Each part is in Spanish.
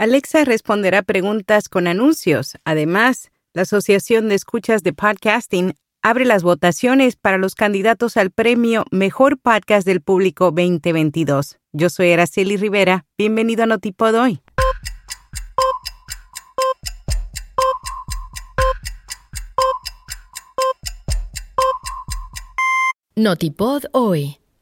Alexa responderá preguntas con anuncios. Además, la Asociación de Escuchas de Podcasting abre las votaciones para los candidatos al premio Mejor Podcast del Público 2022. Yo soy Araceli Rivera. Bienvenido a Notipod hoy. Notipod hoy.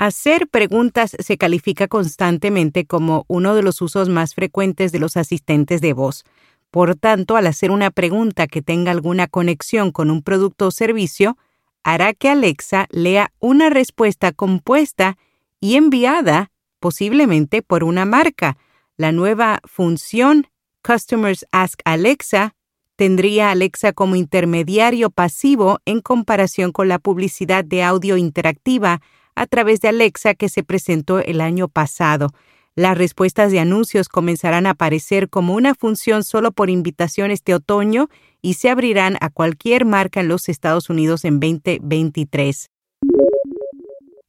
Hacer preguntas se califica constantemente como uno de los usos más frecuentes de los asistentes de voz. Por tanto, al hacer una pregunta que tenga alguna conexión con un producto o servicio, hará que Alexa lea una respuesta compuesta y enviada posiblemente por una marca. La nueva función Customers Ask Alexa tendría Alexa como intermediario pasivo en comparación con la publicidad de audio interactiva a través de Alexa que se presentó el año pasado. Las respuestas de anuncios comenzarán a aparecer como una función solo por invitación este otoño y se abrirán a cualquier marca en los Estados Unidos en 2023.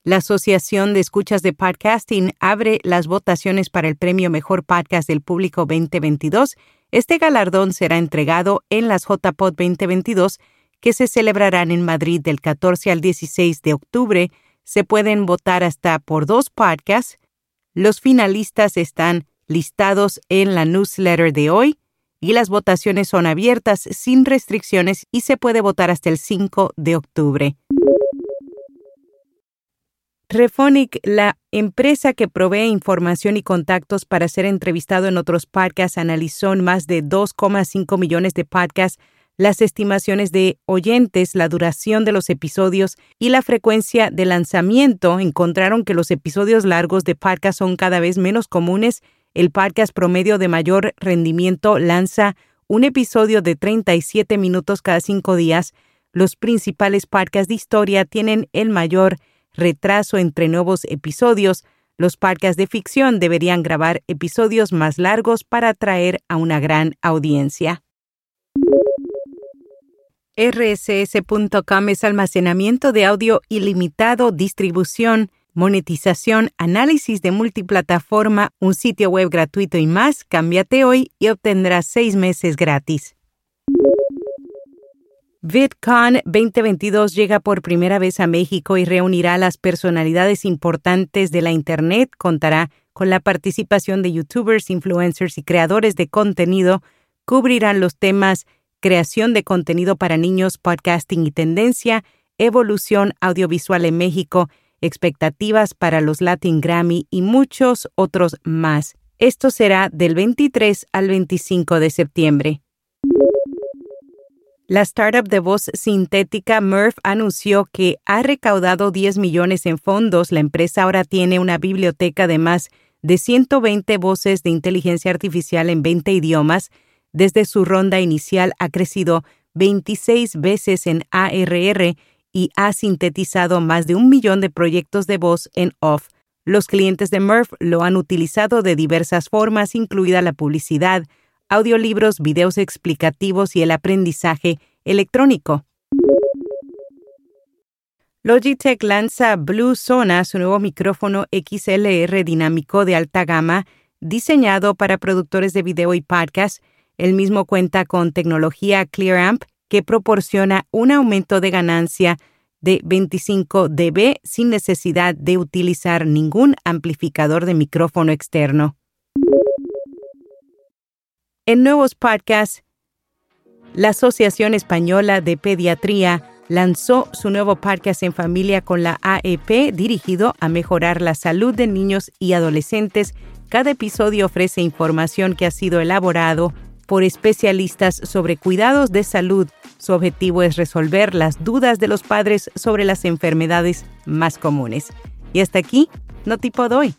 La Asociación de Escuchas de Podcasting abre las votaciones para el Premio Mejor Podcast del Público 2022. Este galardón será entregado en las JPod 2022 que se celebrarán en Madrid del 14 al 16 de octubre se pueden votar hasta por dos podcasts. Los finalistas están listados en la newsletter de hoy y las votaciones son abiertas sin restricciones y se puede votar hasta el 5 de octubre. Refonic, la empresa que provee información y contactos para ser entrevistado en otros podcasts, analizó más de 2,5 millones de podcasts las estimaciones de oyentes, la duración de los episodios y la frecuencia de lanzamiento encontraron que los episodios largos de podcast son cada vez menos comunes. El podcast promedio de mayor rendimiento lanza un episodio de 37 minutos cada cinco días. Los principales podcasts de historia tienen el mayor retraso entre nuevos episodios. Los podcasts de ficción deberían grabar episodios más largos para atraer a una gran audiencia rss.com es almacenamiento de audio ilimitado, distribución, monetización, análisis de multiplataforma, un sitio web gratuito y más. Cámbiate hoy y obtendrás seis meses gratis. VidCon 2022 llega por primera vez a México y reunirá a las personalidades importantes de la Internet. Contará con la participación de youtubers, influencers y creadores de contenido. Cubrirán los temas creación de contenido para niños, podcasting y tendencia, evolución audiovisual en México, expectativas para los Latin Grammy y muchos otros más. Esto será del 23 al 25 de septiembre. La startup de voz sintética Murph anunció que ha recaudado 10 millones en fondos. La empresa ahora tiene una biblioteca de más de 120 voces de inteligencia artificial en 20 idiomas desde su ronda inicial ha crecido 26 veces en ARR y ha sintetizado más de un millón de proyectos de voz en off. Los clientes de Murph lo han utilizado de diversas formas, incluida la publicidad, audiolibros, videos explicativos y el aprendizaje electrónico. Logitech lanza Blue Sona, su nuevo micrófono XLR dinámico de alta gama, diseñado para productores de video y podcast el mismo cuenta con tecnología ClearAmp que proporciona un aumento de ganancia de 25 dB sin necesidad de utilizar ningún amplificador de micrófono externo. En nuevos podcasts, la Asociación Española de Pediatría lanzó su nuevo podcast en familia con la AEP dirigido a mejorar la salud de niños y adolescentes. Cada episodio ofrece información que ha sido elaborado por especialistas sobre cuidados de salud. Su objetivo es resolver las dudas de los padres sobre las enfermedades más comunes. Y hasta aquí, no tipo doy.